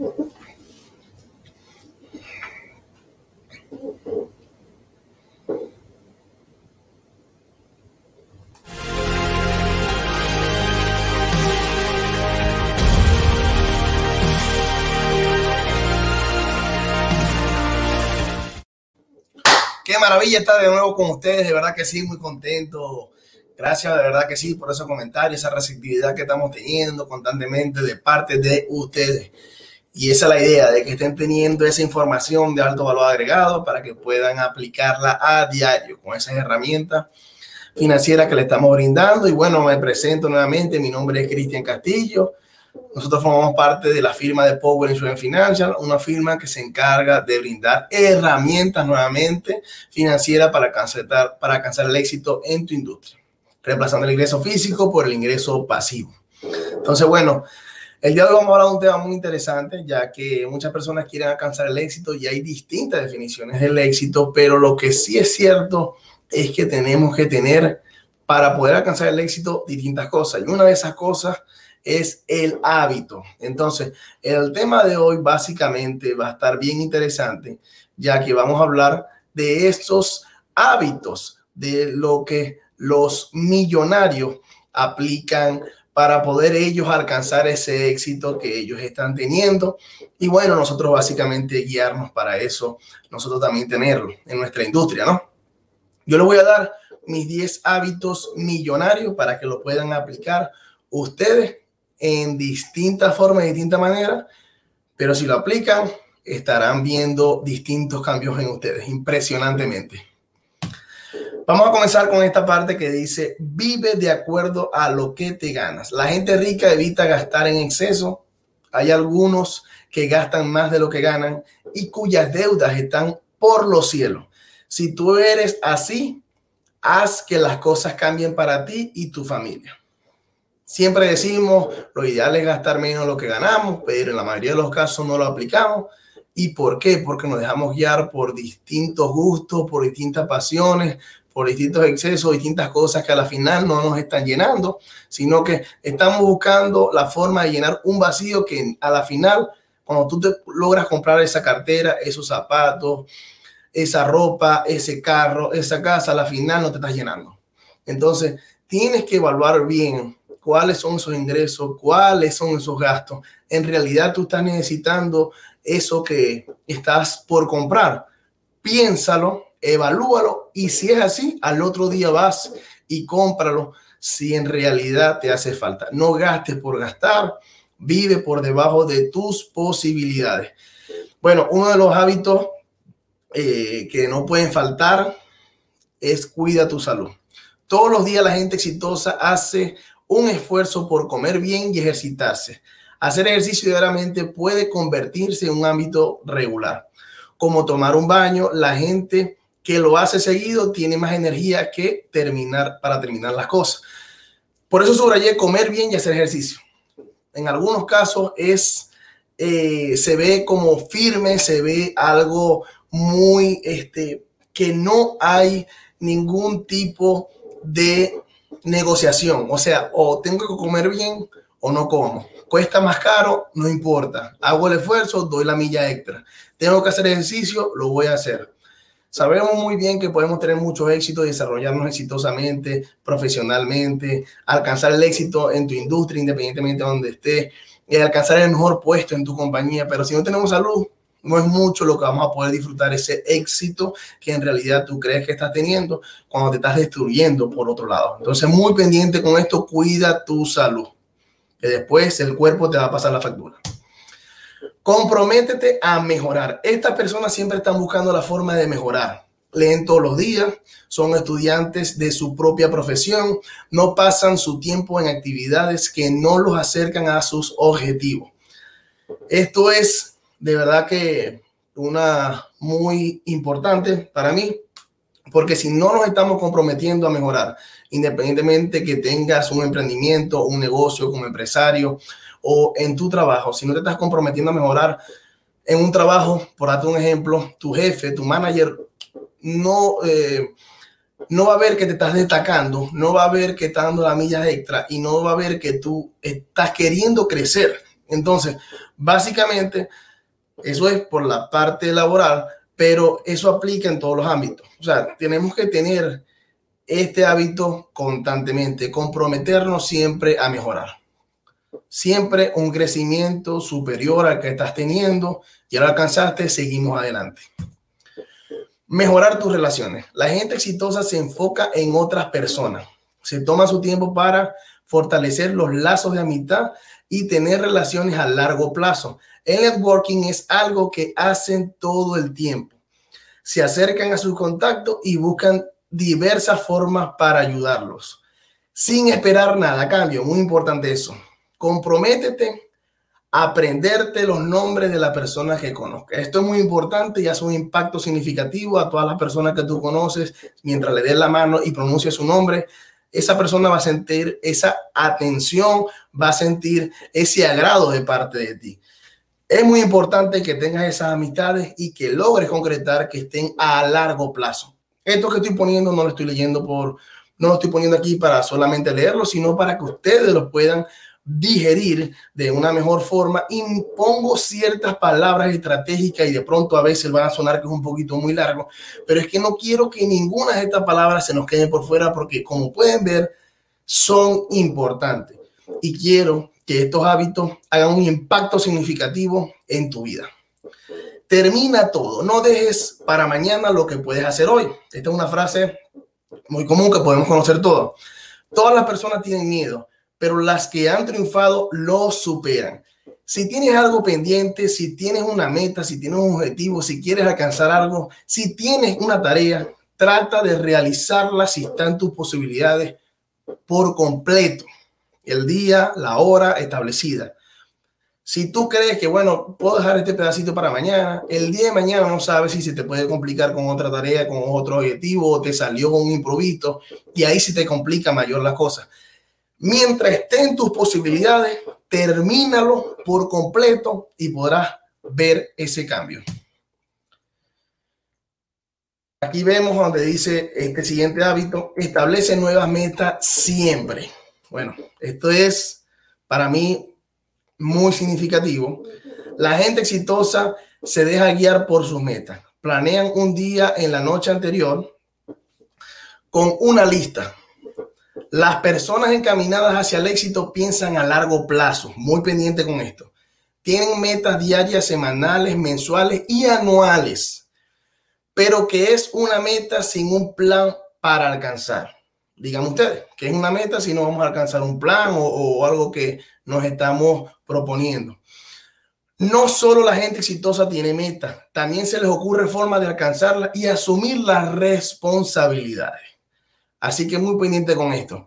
Qué maravilla estar de nuevo con ustedes, de verdad que sí, muy contento. Gracias, de verdad que sí, por esos comentarios, esa receptividad que estamos teniendo constantemente de parte de ustedes. Y esa es la idea, de que estén teniendo esa información de alto valor agregado para que puedan aplicarla a diario con esas herramientas financieras que le estamos brindando. Y bueno, me presento nuevamente, mi nombre es Cristian Castillo. Nosotros formamos parte de la firma de Power Insurance Financial, una firma que se encarga de brindar herramientas nuevamente financieras para alcanzar, para alcanzar el éxito en tu industria, reemplazando el ingreso físico por el ingreso pasivo. Entonces, bueno, el día de hoy vamos a hablar de un tema muy interesante, ya que muchas personas quieren alcanzar el éxito y hay distintas definiciones del éxito, pero lo que sí es cierto es que tenemos que tener para poder alcanzar el éxito distintas cosas. Y una de esas cosas es el hábito. Entonces, el tema de hoy básicamente va a estar bien interesante, ya que vamos a hablar de estos hábitos, de lo que los millonarios aplican para poder ellos alcanzar ese éxito que ellos están teniendo. Y bueno, nosotros básicamente guiarnos para eso, nosotros también tenerlo en nuestra industria, ¿no? Yo les voy a dar mis 10 hábitos millonarios para que lo puedan aplicar ustedes en distintas formas, de distintas maneras, pero si lo aplican, estarán viendo distintos cambios en ustedes, impresionantemente. Vamos a comenzar con esta parte que dice, vive de acuerdo a lo que te ganas. La gente rica evita gastar en exceso. Hay algunos que gastan más de lo que ganan y cuyas deudas están por los cielos. Si tú eres así, haz que las cosas cambien para ti y tu familia. Siempre decimos, lo ideal es gastar menos lo que ganamos, pero en la mayoría de los casos no lo aplicamos. ¿Y por qué? Porque nos dejamos guiar por distintos gustos, por distintas pasiones, por distintos excesos, distintas cosas que a la final no nos están llenando, sino que estamos buscando la forma de llenar un vacío que a la final, cuando tú te logras comprar esa cartera, esos zapatos, esa ropa, ese carro, esa casa, a la final no te estás llenando. Entonces, tienes que evaluar bien cuáles son esos ingresos, cuáles son esos gastos. En realidad tú estás necesitando eso que estás por comprar. Piénsalo, evalúalo y si es así, al otro día vas y cómpralo si en realidad te hace falta. No gastes por gastar, vive por debajo de tus posibilidades. Bueno, uno de los hábitos eh, que no pueden faltar es cuida tu salud. Todos los días la gente exitosa hace un esfuerzo por comer bien y ejercitarse. Hacer ejercicio diariamente puede convertirse en un ámbito regular. Como tomar un baño, la gente que lo hace seguido tiene más energía que terminar para terminar las cosas. Por eso subrayé comer bien y hacer ejercicio. En algunos casos es eh, se ve como firme, se ve algo muy este que no hay ningún tipo de negociación. O sea, o tengo que comer bien o no como. Cuesta más caro, no importa. Hago el esfuerzo, doy la milla extra. Tengo que hacer ejercicio, lo voy a hacer. Sabemos muy bien que podemos tener muchos éxitos, desarrollarnos exitosamente, profesionalmente, alcanzar el éxito en tu industria, independientemente de donde estés, y alcanzar el mejor puesto en tu compañía. Pero si no tenemos salud, no es mucho lo que vamos a poder disfrutar ese éxito que en realidad tú crees que estás teniendo cuando te estás destruyendo por otro lado. Entonces, muy pendiente con esto, cuida tu salud, que después el cuerpo te va a pasar la factura. Comprométete a mejorar. Estas personas siempre están buscando la forma de mejorar. Leen todos los días, son estudiantes de su propia profesión, no pasan su tiempo en actividades que no los acercan a sus objetivos. Esto es de verdad que una muy importante para mí, porque si no nos estamos comprometiendo a mejorar, independientemente que tengas un emprendimiento, un negocio como empresario o en tu trabajo, si no te estás comprometiendo a mejorar en un trabajo, por darte un ejemplo, tu jefe, tu manager, no, eh, no va a ver que te estás destacando, no va a ver que estás dando la milla extra y no va a ver que tú estás queriendo crecer. Entonces, Básicamente, eso es por la parte laboral, pero eso aplica en todos los ámbitos. O sea, tenemos que tener este hábito constantemente, comprometernos siempre a mejorar. Siempre un crecimiento superior al que estás teniendo, ya lo alcanzaste, seguimos adelante. Mejorar tus relaciones. La gente exitosa se enfoca en otras personas. Se toma su tiempo para fortalecer los lazos de amistad y tener relaciones a largo plazo. El networking es algo que hacen todo el tiempo. Se acercan a sus contactos y buscan diversas formas para ayudarlos, sin esperar nada cambio. Muy importante eso. Comprométete a aprenderte los nombres de la persona que conozcas. Esto es muy importante y hace un impacto significativo a todas las personas que tú conoces. Mientras le des la mano y pronuncie su nombre, esa persona va a sentir esa atención, va a sentir ese agrado de parte de ti. Es muy importante que tengas esas amistades y que logres concretar que estén a largo plazo. Esto que estoy poniendo no lo estoy leyendo por, no lo estoy poniendo aquí para solamente leerlo, sino para que ustedes lo puedan digerir de una mejor forma. Impongo ciertas palabras estratégicas y de pronto a veces van a sonar que es un poquito muy largo, pero es que no quiero que ninguna de estas palabras se nos quede por fuera porque como pueden ver, son importantes. Y quiero que estos hábitos hagan un impacto significativo en tu vida. Termina todo, no dejes para mañana lo que puedes hacer hoy. Esta es una frase muy común que podemos conocer todos. Todas las personas tienen miedo, pero las que han triunfado lo superan. Si tienes algo pendiente, si tienes una meta, si tienes un objetivo, si quieres alcanzar algo, si tienes una tarea, trata de realizarla si están tus posibilidades por completo el día, la hora establecida. Si tú crees que, bueno, puedo dejar este pedacito para mañana, el día de mañana no sabes si se te puede complicar con otra tarea, con otro objetivo, o te salió un improviso, y ahí sí te complica mayor la cosa. Mientras estén tus posibilidades, termínalo por completo y podrás ver ese cambio. Aquí vemos donde dice este siguiente hábito, establece nuevas metas siempre. Bueno, esto es para mí muy significativo. La gente exitosa se deja guiar por sus metas. Planean un día en la noche anterior con una lista. Las personas encaminadas hacia el éxito piensan a largo plazo, muy pendiente con esto. Tienen metas diarias, semanales, mensuales y anuales, pero que es una meta sin un plan para alcanzar digan ustedes, que es una meta si no vamos a alcanzar un plan o, algo que nos estamos proponiendo. No solo la gente exitosa tiene meta, también se les ocurre formas de alcanzarla y asumir las responsabilidades. Así que muy pendiente con esto.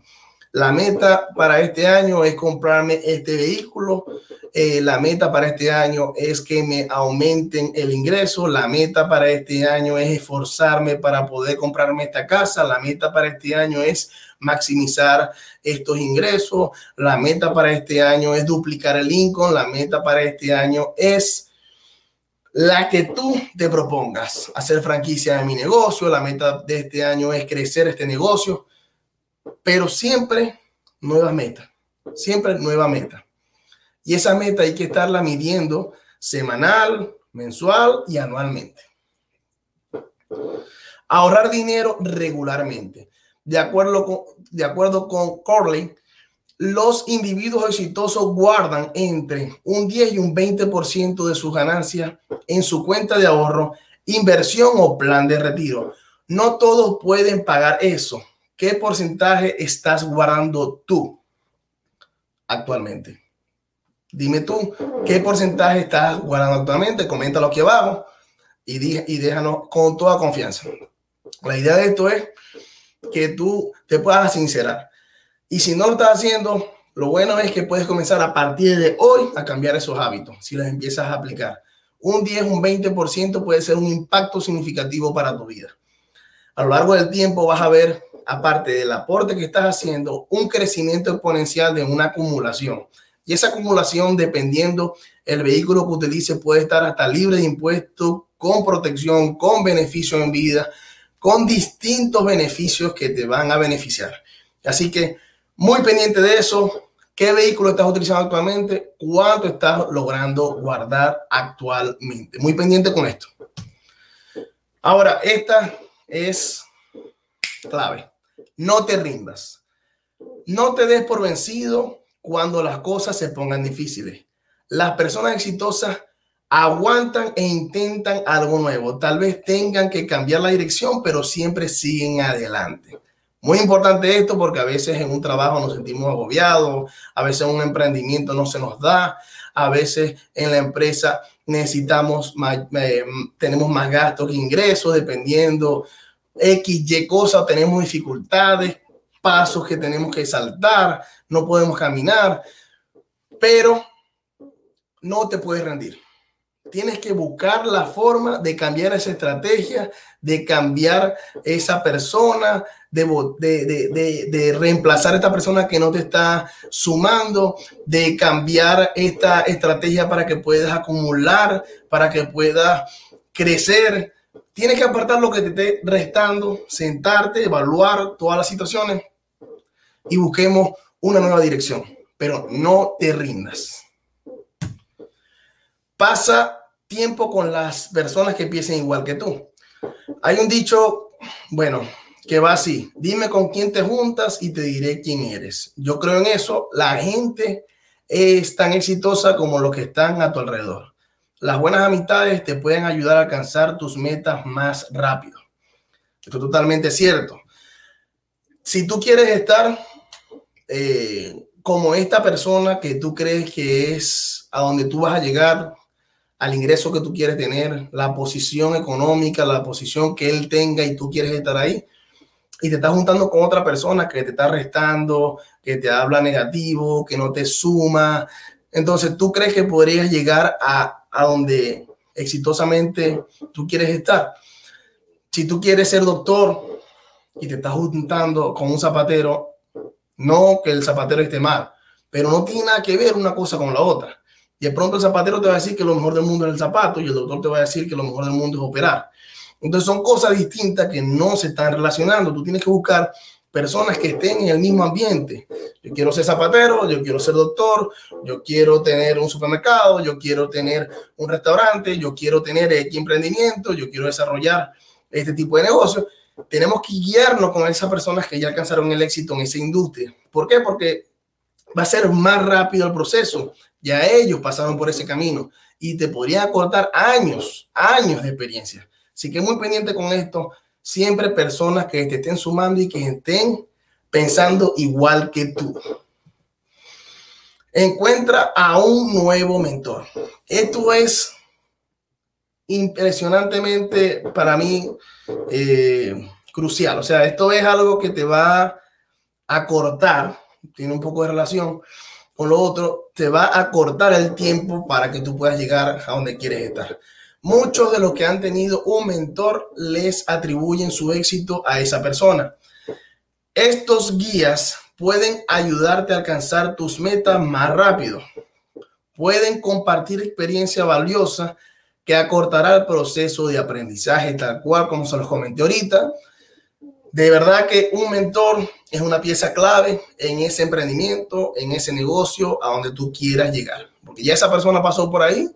La meta para este año es comprarme este vehículo. Eh, la meta para este año es que me aumenten el ingreso. La meta para este año es esforzarme para poder comprarme esta casa. La meta para este año es maximizar estos ingresos. La meta para este año es duplicar el income. La meta para este año es la que tú te propongas. Hacer franquicia de mi negocio. La meta de este año es crecer este negocio pero siempre nueva meta, siempre nueva meta. Y esa meta hay que estarla midiendo semanal, mensual y anualmente. Ahorrar dinero regularmente. De acuerdo con, de acuerdo con Corley, los individuos exitosos guardan entre un 10 y un 20% de sus ganancias en su cuenta de ahorro, inversión o plan de retiro. No todos pueden pagar eso ¿qué porcentaje estás guardando tú actualmente? Dime tú, ¿qué porcentaje estás guardando actualmente? Coméntalo aquí abajo y, y déjanos con toda confianza. La idea de esto es que tú te puedas sincerar. Y si no lo estás haciendo, lo bueno es que puedes comenzar a partir de hoy a cambiar esos hábitos, si los empiezas a aplicar. Un 10, un 20% puede ser un impacto significativo para tu vida. A lo largo del tiempo vas a ver aparte del aporte que estás haciendo, un crecimiento exponencial de una acumulación. Y esa acumulación, dependiendo el vehículo que utilice, puede estar hasta libre de impuestos, con protección, con beneficio en vida, con distintos beneficios que te van a beneficiar. Así que muy pendiente de eso, ¿Qué vehículo estás utilizando actualmente? ¿Cuánto estás logrando guardar actualmente? Muy pendiente con esto. Ahora, esta es clave. No te rindas. No te des por vencido cuando las cosas se pongan difíciles. Las personas exitosas aguantan e intentan algo nuevo. Tal vez tengan que cambiar la dirección, pero siempre siguen adelante. Muy importante esto porque a veces en un trabajo nos sentimos agobiados, a veces un emprendimiento no se nos da, a veces en la empresa necesitamos más, eh, tenemos más gastos que ingresos dependiendo X, Y cosas, tenemos dificultades, pasos que tenemos que saltar, no podemos caminar, pero no te puedes rendir. Tienes que buscar la forma de cambiar esa estrategia, de cambiar esa persona, de, reemplazar a esta persona que no te está sumando, de cambiar esta estrategia para que puedas acumular, para que puedas crecer. Tienes que apartar lo que te esté restando, sentarte, evaluar todas las situaciones y busquemos una nueva dirección, pero no te rindas. Pasa tiempo con las personas que piensen igual que tú. Hay un dicho, bueno, que va así, dime con quién te juntas y te diré quién eres. Yo creo en eso, la gente es tan exitosa como los que están a tu alrededor. Las buenas amistades te pueden ayudar a alcanzar tus metas más rápido. Esto es totalmente cierto. Si tú quieres estar eh, como esta persona que tú crees que es a donde tú vas a llegar, al ingreso que tú quieres tener, la posición económica, la posición que él tenga y tú quieres estar ahí, y te estás juntando con otra persona que te está restando, que te habla negativo, que no te suma, entonces tú crees que podrías llegar a, a donde exitosamente tú quieres estar. Si tú quieres ser doctor y te estás juntando con un zapatero, no que el zapatero esté mal, pero no tiene nada que ver una cosa con la otra. De pronto el zapatero te va a decir que lo mejor del mundo es el zapato y el doctor te va a decir que lo mejor del mundo es operar. Entonces son cosas distintas que no se están relacionando. Tú tienes que buscar personas que estén en el mismo ambiente. Yo quiero ser zapatero, yo quiero ser doctor, yo quiero tener un supermercado, yo quiero tener un restaurante, yo quiero tener X emprendimiento, yo quiero desarrollar este tipo de negocio. Tenemos que guiarnos con esas personas que ya alcanzaron el éxito en esa industria. ¿Por qué? Porque va a ser más rápido el proceso. Ya ellos pasaron por ese camino y te podrían acortar años, años de experiencia. Así que muy pendiente con esto. Siempre personas que te estén sumando y que estén pensando igual que tú. Encuentra a un nuevo mentor. Esto es impresionantemente para mí eh, crucial. O sea, esto es algo que te va a cortar, tiene un poco de relación con lo otro, te va a cortar el tiempo para que tú puedas llegar a donde quieres estar. Muchos de los que han tenido un mentor les atribuyen su éxito a esa persona. Estos guías pueden ayudarte a alcanzar tus metas más rápido. Pueden compartir experiencia valiosa que acortará el proceso de aprendizaje, tal cual como se los comenté ahorita. De verdad que un mentor es una pieza clave en ese emprendimiento, en ese negocio, a donde tú quieras llegar. Porque ya esa persona pasó por ahí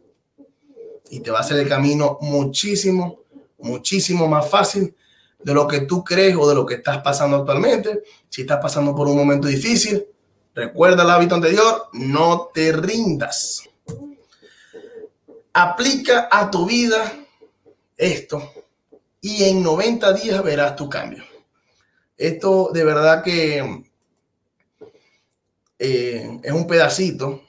y te va a hacer el camino muchísimo, muchísimo más fácil de lo que tú crees o de lo que estás pasando actualmente. Si estás pasando por un momento difícil, recuerda el hábito anterior, no te rindas. Aplica a tu vida esto y en 90 días verás tu cambio. Esto de verdad que eh, es un pedacito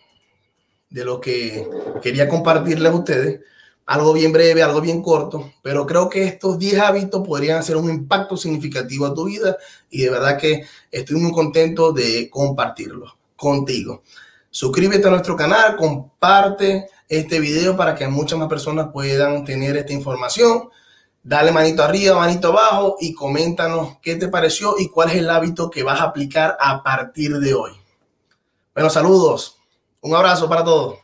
de lo que quería compartirles a ustedes. Algo bien breve, algo bien corto, pero creo que estos 10 hábitos podrían hacer un impacto significativo a tu vida y de verdad que estoy muy contento de compartirlo contigo. Suscríbete a nuestro canal, comparte este video para que muchas más personas puedan tener esta información. Dale manito arriba, manito abajo y coméntanos qué te pareció y cuál es el hábito que vas a aplicar a partir de hoy. Bueno, saludos. Un abrazo para todos.